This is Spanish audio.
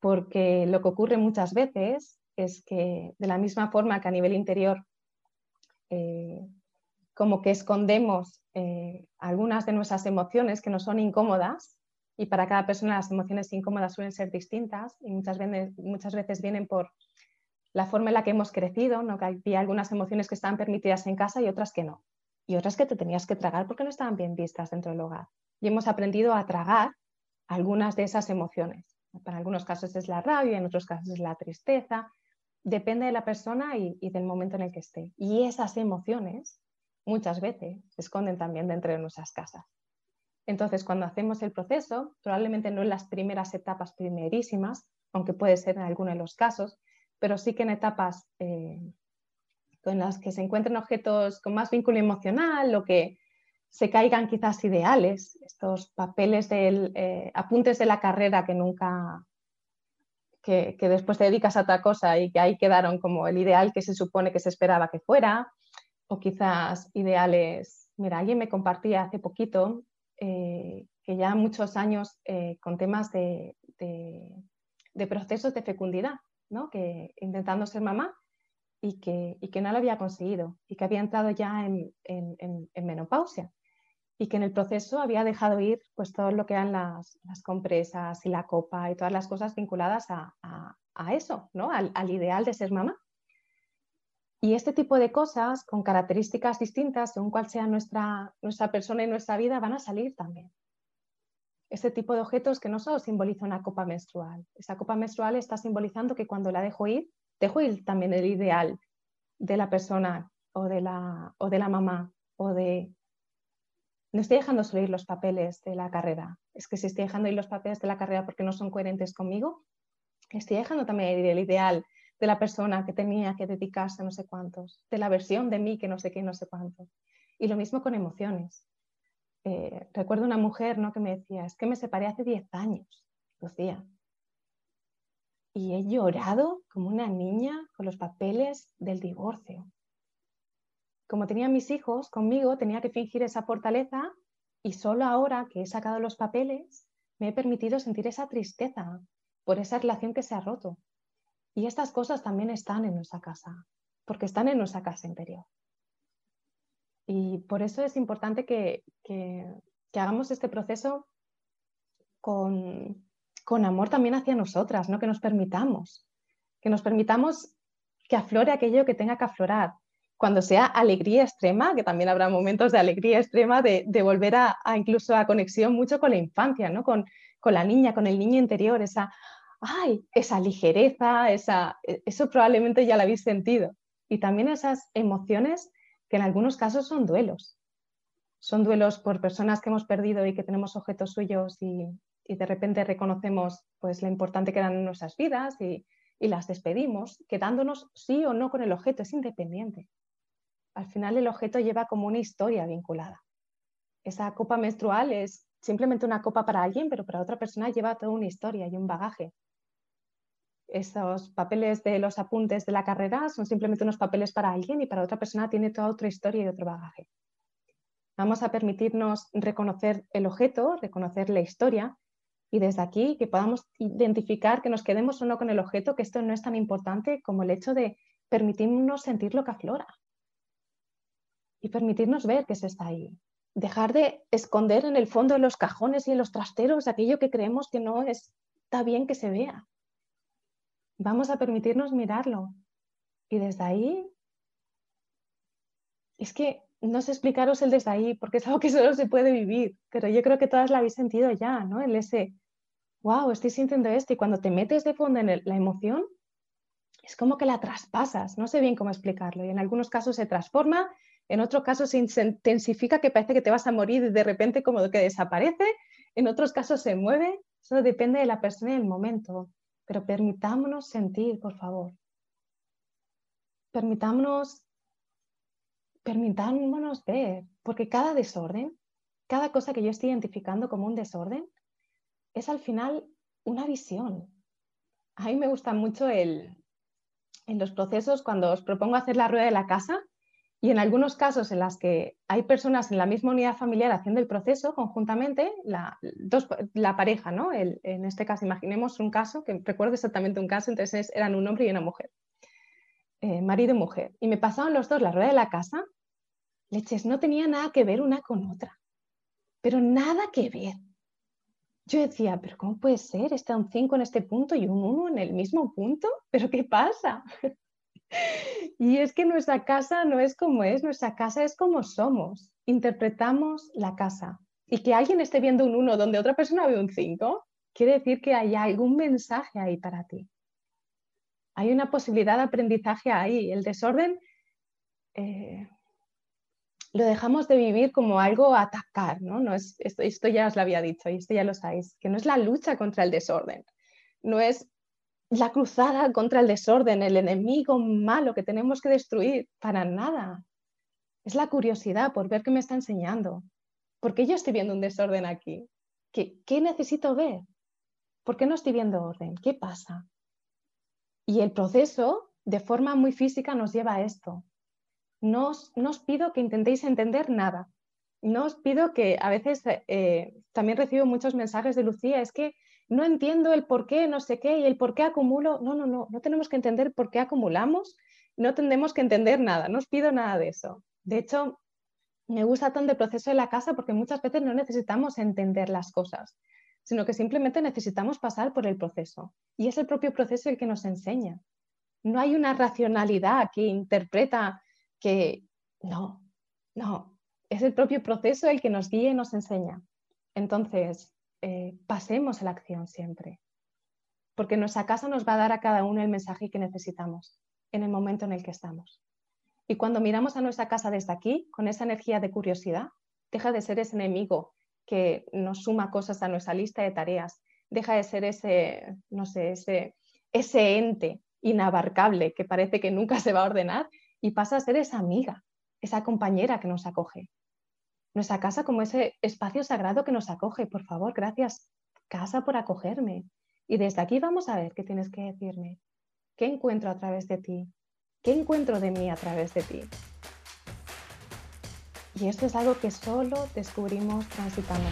porque lo que ocurre muchas veces es que de la misma forma que a nivel interior eh, como que escondemos eh, algunas de nuestras emociones que no son incómodas y para cada persona las emociones incómodas suelen ser distintas y muchas veces, muchas veces vienen por la forma en la que hemos crecido, ¿no? que había algunas emociones que estaban permitidas en casa y otras que no, y otras que te tenías que tragar porque no estaban bien vistas dentro del hogar. Y hemos aprendido a tragar algunas de esas emociones. Para algunos casos es la rabia, en otros casos es la tristeza, depende de la persona y, del momento en el que esté. Y esas emociones muchas veces se esconden también dentro de nuestras casas. Entonces, cuando hacemos el proceso, probablemente no en las primeras etapas primerísimas, aunque puede ser en alguno de los casos, pero sí que en etapas eh, en las que se encuentren objetos con más vínculo emocional o que se caigan quizás ideales, estos papeles de eh, apuntes de la carrera que nunca, que, después te dedicas a otra cosa y que ahí quedaron como el ideal que se supone que se esperaba que fuera, o quizás ideales, mira, alguien me compartía hace poquito eh, que ya muchos años eh, con temas de, procesos de fecundidad, ¿no? que intentando ser mamá y que, que, no lo había conseguido y que había entrado ya en, en menopausia y que en el proceso había dejado ir pues todo lo que eran las, compresas y la copa y todas las cosas vinculadas a, eso, ¿no? Al, ideal de ser mamá. Y este tipo de cosas con características distintas, según cuál sea nuestra, nuestra persona y nuestra vida, van a salir también. Este tipo de objetos que no solo simboliza una copa menstrual, esa copa menstrual está simbolizando que cuando la dejo ir, dejo ir también el ideal de la persona o de la, o de la mamá o de no estoy dejando subir los papeles de la carrera. Es que si estoy dejando ir los papeles de la carrera porque no son coherentes conmigo, estoy dejando también ir el ideal de la persona que tenía que dedicarse a no sé cuántos, de la versión de mí que no sé qué, no sé cuánto. Y lo mismo con emociones. Eh, recuerdo una mujer ¿no? que me decía, es que me separé hace 10 años, Lucía. Y he llorado como una niña con los papeles del divorcio como tenía mis hijos conmigo, tenía que fingir esa fortaleza y solo ahora que he sacado los papeles me he permitido sentir esa tristeza por esa relación que se ha roto. Y estas cosas también están en nuestra casa, porque están en nuestra casa interior. Y por eso es importante que, hagamos este proceso con, con, amor también hacia nosotras, ¿no? que nos permitamos, que nos permitamos que aflore aquello que tenga que aflorar, cuando sea alegría extrema, que también habrá momentos de alegría extrema, de, volver a, incluso a conexión mucho con la infancia, ¿no? con, la niña, con el niño interior, esa, ay, esa ligereza, esa, e, eso probablemente ya lo habéis sentido. Y también esas emociones que en algunos casos son duelos. Son duelos por personas que hemos perdido y que tenemos objetos suyos y, de repente reconocemos pues, lo importante que eran en nuestras vidas y, y las despedimos, quedándonos sí o no con el objeto, es independiente al final el objeto lleva como una historia vinculada. Esa copa menstrual es simplemente una copa para alguien, pero para otra persona lleva toda una historia y un bagaje. Esos papeles de los apuntes de la carrera son simplemente unos papeles para alguien y para otra persona tiene toda otra historia y otro bagaje. Vamos a permitirnos reconocer el objeto, reconocer la historia y desde aquí que podamos identificar que nos quedemos o no con el objeto, que esto no es tan importante como el hecho de permitirnos sentir lo que aflora y permitirnos ver que se está ahí. Dejar de esconder en el fondo de los cajones y en los trasteros aquello que creemos que no está bien que se vea. Vamos a permitirnos mirarlo. Y desde ahí, es que no sé explicaros el desde ahí, porque es algo que solo se puede vivir, pero yo creo que todas la habéis sentido ya, ¿no? El ese, wow, estoy sintiendo esto, y cuando te metes de fondo en la emoción, es como que la traspasas, no sé bien cómo explicarlo, y en algunos casos se transforma en otros casos se intensifica que parece que te vas a morir y de repente como que desaparece, en otros casos se mueve, eso depende de la persona y el momento, pero permitámonos sentir, por favor. Permitámonos, permitámonos ver, porque cada desorden, cada cosa que yo estoy identificando como un desorden, es al final una visión. A mí me gusta mucho el, en los procesos, cuando os propongo hacer la rueda de la casa, Y en algunos casos en los que hay personas en la misma unidad familiar haciendo el proceso conjuntamente, la, la pareja, ¿no? en este caso, imaginemos un caso, que recuerdo exactamente un caso, entonces eran un hombre y una mujer, eh, marido y mujer, y me pasaban los dos la rueda de la casa, leches, no tenía nada que ver una con otra, pero nada que ver. Yo decía, pero ¿cómo puede ser? Está un 5 en este punto y un 1 en el mismo punto, ¿pero qué pasa? Y es que nuestra casa no es como es, nuestra casa es como somos. Interpretamos la casa. Y que alguien esté viendo un 1 donde otra persona ve un 5, quiere decir que hay algún mensaje ahí para ti. Hay una posibilidad de aprendizaje ahí. El desorden eh, lo dejamos de vivir como algo a atacar, ¿no? no es, esto, esto ya os lo había dicho y esto ya lo sabéis, que no es la lucha contra el desorden, no es la cruzada contra el desorden, el enemigo malo que tenemos que destruir, para nada. Es la curiosidad por ver qué me está enseñando. ¿Por qué yo estoy viendo un desorden aquí? ¿Qué, qué necesito ver? ¿Por qué no estoy viendo orden? ¿Qué pasa? Y el proceso, de forma muy física, nos lleva a esto. No os, pido que intentéis entender nada. No os pido que a veces eh, también recibo muchos mensajes de Lucía, es que no entiendo el por qué, no sé qué, y el por qué acumulo. No, no, no, no tenemos que entender por qué acumulamos, no tenemos que entender nada, no os pido nada de eso. De hecho, me gusta tanto el proceso de la casa porque muchas veces no necesitamos entender las cosas, sino que simplemente necesitamos pasar por el proceso. Y es el propio proceso el que nos enseña. No hay una racionalidad que interpreta que no, no, es el propio proceso el que nos guía y nos enseña. Entonces, eh, pasemos a la acción siempre, porque nuestra casa nos va a dar a cada uno el mensaje que necesitamos en el momento en el que estamos. Y cuando miramos a nuestra casa desde aquí, con esa energía de curiosidad, deja de ser ese enemigo que nos suma cosas a nuestra lista de tareas, deja de ser ese, no sé, ese, ese ente inabarcable que parece que nunca se va a ordenar y pasa a ser esa amiga, esa compañera que nos acoge, nuestra casa como ese espacio sagrado que nos acoge. Por favor, gracias, casa, por acogerme. Y desde aquí vamos a ver qué tienes que decirme. ¿Qué encuentro a través de ti? ¿Qué encuentro de mí a través de ti? Y esto es algo que solo descubrimos transitando.